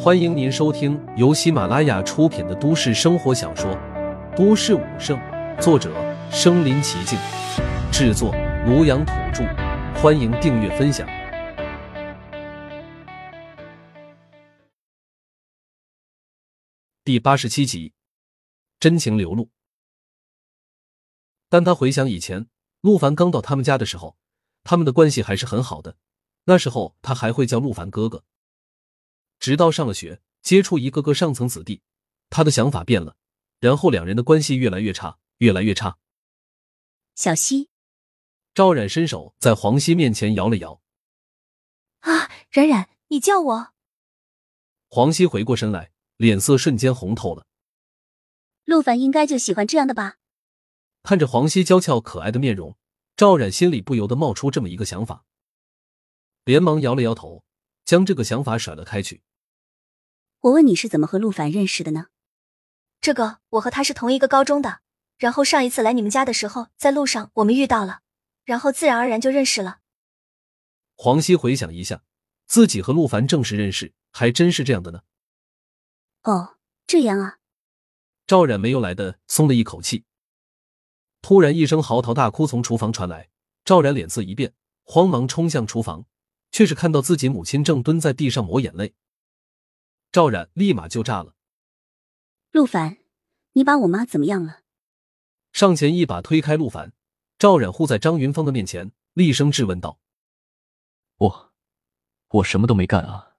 欢迎您收听由喜马拉雅出品的都市生活小说《都市武圣》，作者：身临其境，制作：庐阳土著。欢迎订阅分享。第八十七集，真情流露。但他回想以前，陆凡刚到他们家的时候，他们的关系还是很好的。那时候他还会叫陆凡哥哥。直到上了学，接触一个个上层子弟，他的想法变了，然后两人的关系越来越差，越来越差。小溪，赵冉伸手在黄熙面前摇了摇。啊，冉冉，你叫我。黄熙回过身来，脸色瞬间红透了。陆凡应该就喜欢这样的吧？看着黄熙娇俏可爱的面容，赵冉心里不由得冒出这么一个想法，连忙摇了摇头，将这个想法甩了开去。我问你是怎么和陆凡认识的呢？这个我和他是同一个高中的，然后上一次来你们家的时候，在路上我们遇到了，然后自然而然就认识了。黄熙回想一下，自己和陆凡正式认识，还真是这样的呢。哦，这样啊。赵冉没有来的松了一口气。突然一声嚎啕大哭从厨房传来，赵冉脸色一变，慌忙冲向厨房，却是看到自己母亲正蹲在地上抹眼泪。赵冉立马就炸了。陆凡，你把我妈怎么样了？上前一把推开陆凡，赵冉护在张云芳的面前，厉声质问道：“我，我什么都没干啊！”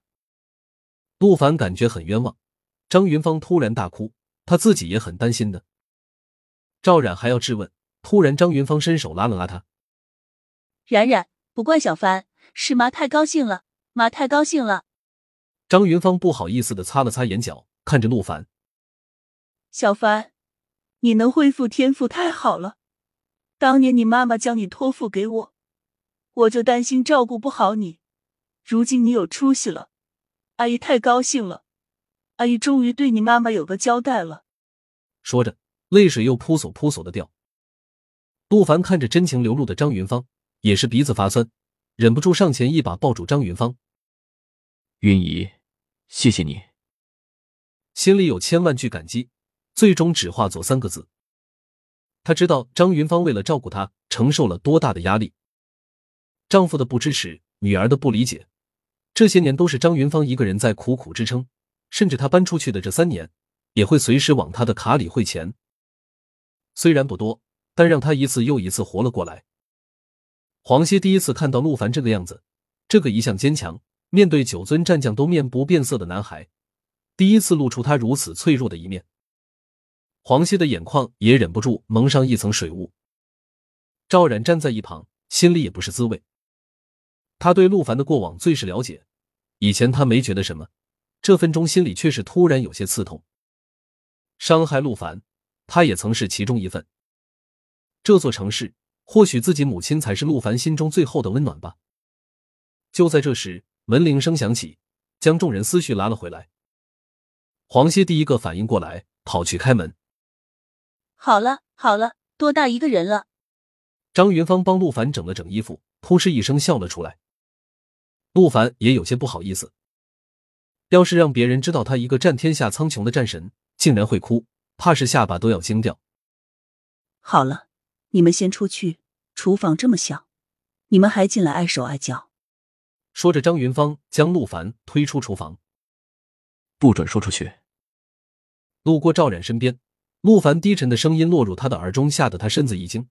陆凡感觉很冤枉。张云芳突然大哭，他自己也很担心的。赵冉还要质问，突然张云芳伸手拉了拉他：“冉冉，不怪小凡，是妈太高兴了，妈太高兴了。”张云芳不好意思的擦了擦眼角，看着陆凡：“小凡，你能恢复天赋太好了。当年你妈妈将你托付给我，我就担心照顾不好你。如今你有出息了，阿姨太高兴了。阿姨终于对你妈妈有个交代了。”说着，泪水又扑簌扑簌的掉。陆凡看着真情流露的张云芳，也是鼻子发酸，忍不住上前一把抱住张云芳：“云姨。”谢谢你，心里有千万句感激，最终只化作三个字。他知道张云芳为了照顾他，承受了多大的压力。丈夫的不支持，女儿的不理解，这些年都是张云芳一个人在苦苦支撑。甚至他搬出去的这三年，也会随时往他的卡里汇钱。虽然不多，但让他一次又一次活了过来。黄歇第一次看到陆凡这个样子，这个一向坚强。面对九尊战将都面不变色的男孩，第一次露出他如此脆弱的一面，黄歇的眼眶也忍不住蒙上一层水雾。赵冉站在一旁，心里也不是滋味。他对陆凡的过往最是了解，以前他没觉得什么，这分钟心里却是突然有些刺痛。伤害陆凡，他也曾是其中一份。这座城市，或许自己母亲才是陆凡心中最后的温暖吧。就在这时。门铃声响起，将众人思绪拉了回来。黄歇第一个反应过来，跑去开门。好了好了，多大一个人了？张云芳帮陆凡整了整衣服，扑哧一声笑了出来。陆凡也有些不好意思，要是让别人知道他一个战天下苍穹的战神竟然会哭，怕是下巴都要惊掉。好了，你们先出去，厨房这么小，你们还进来碍手碍脚。说着，张云芳将陆凡推出厨房，不准说出去。路过赵冉身边，陆凡低沉的声音落入他的耳中，吓得他身子一惊，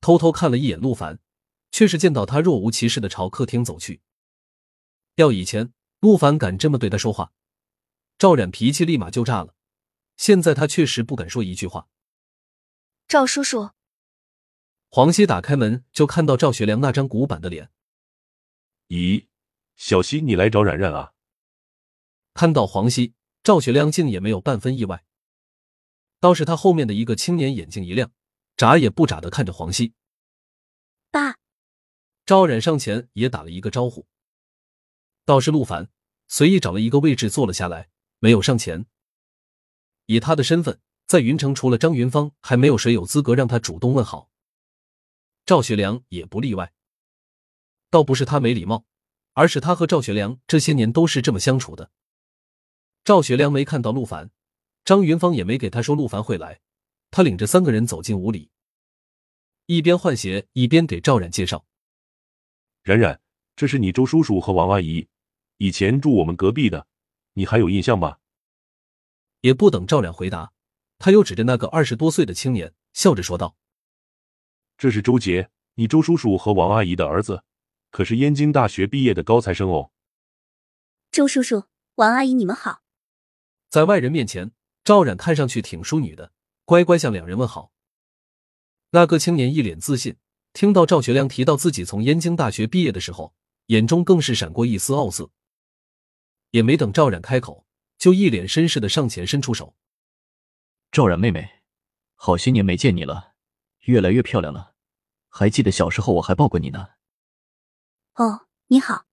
偷偷看了一眼陆凡，却是见到他若无其事的朝客厅走去。要以前，陆凡敢这么对他说话，赵冉脾气立马就炸了。现在他确实不敢说一句话。赵叔叔，黄熙打开门就看到赵学良那张古板的脸。咦，小西，你来找冉冉啊？看到黄熙，赵学良竟也没有半分意外，倒是他后面的一个青年眼睛一亮，眨也不眨的看着黄熙。爸，赵冉上前也打了一个招呼。倒是陆凡随意找了一个位置坐了下来，没有上前。以他的身份，在云城除了张云芳，还没有谁有资格让他主动问好。赵学良也不例外。倒不是他没礼貌，而是他和赵学良这些年都是这么相处的。赵学良没看到陆凡，张云芳也没给他说陆凡会来，他领着三个人走进屋里，一边换鞋一边给赵冉介绍：“冉冉，这是你周叔叔和王阿姨，以前住我们隔壁的，你还有印象吗？”也不等赵冉回答，他又指着那个二十多岁的青年，笑着说道：“这是周杰，你周叔叔和王阿姨的儿子，可是燕京大学毕业的高材生哦。”周叔叔、王阿姨，你们好。在外人面前，赵冉看上去挺淑女的，乖乖向两人问好。那个青年一脸自信，听到赵学良提到自己从燕京大学毕业的时候，眼中更是闪过一丝傲色。也没等赵冉开口。就一脸绅士的上前伸出手，赵冉妹妹，好些年没见你了，越来越漂亮了。还记得小时候我还抱过你呢。哦，你好。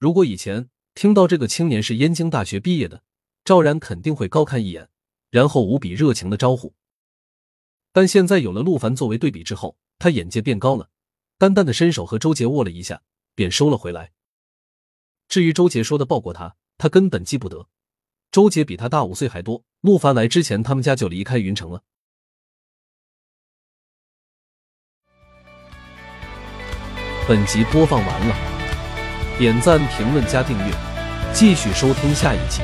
如果以前听到这个青年是燕京大学毕业的，赵然肯定会高看一眼，然后无比热情的招呼。但现在有了陆凡作为对比之后，他眼界变高了，淡淡的伸手和周杰握了一下，便收了回来。至于周杰说的抱过他，他根本记不得。周杰比他大五岁还多。陆凡来之前，他们家就离开云城了。本集播放完了，点赞、评论、加订阅，继续收听下一集。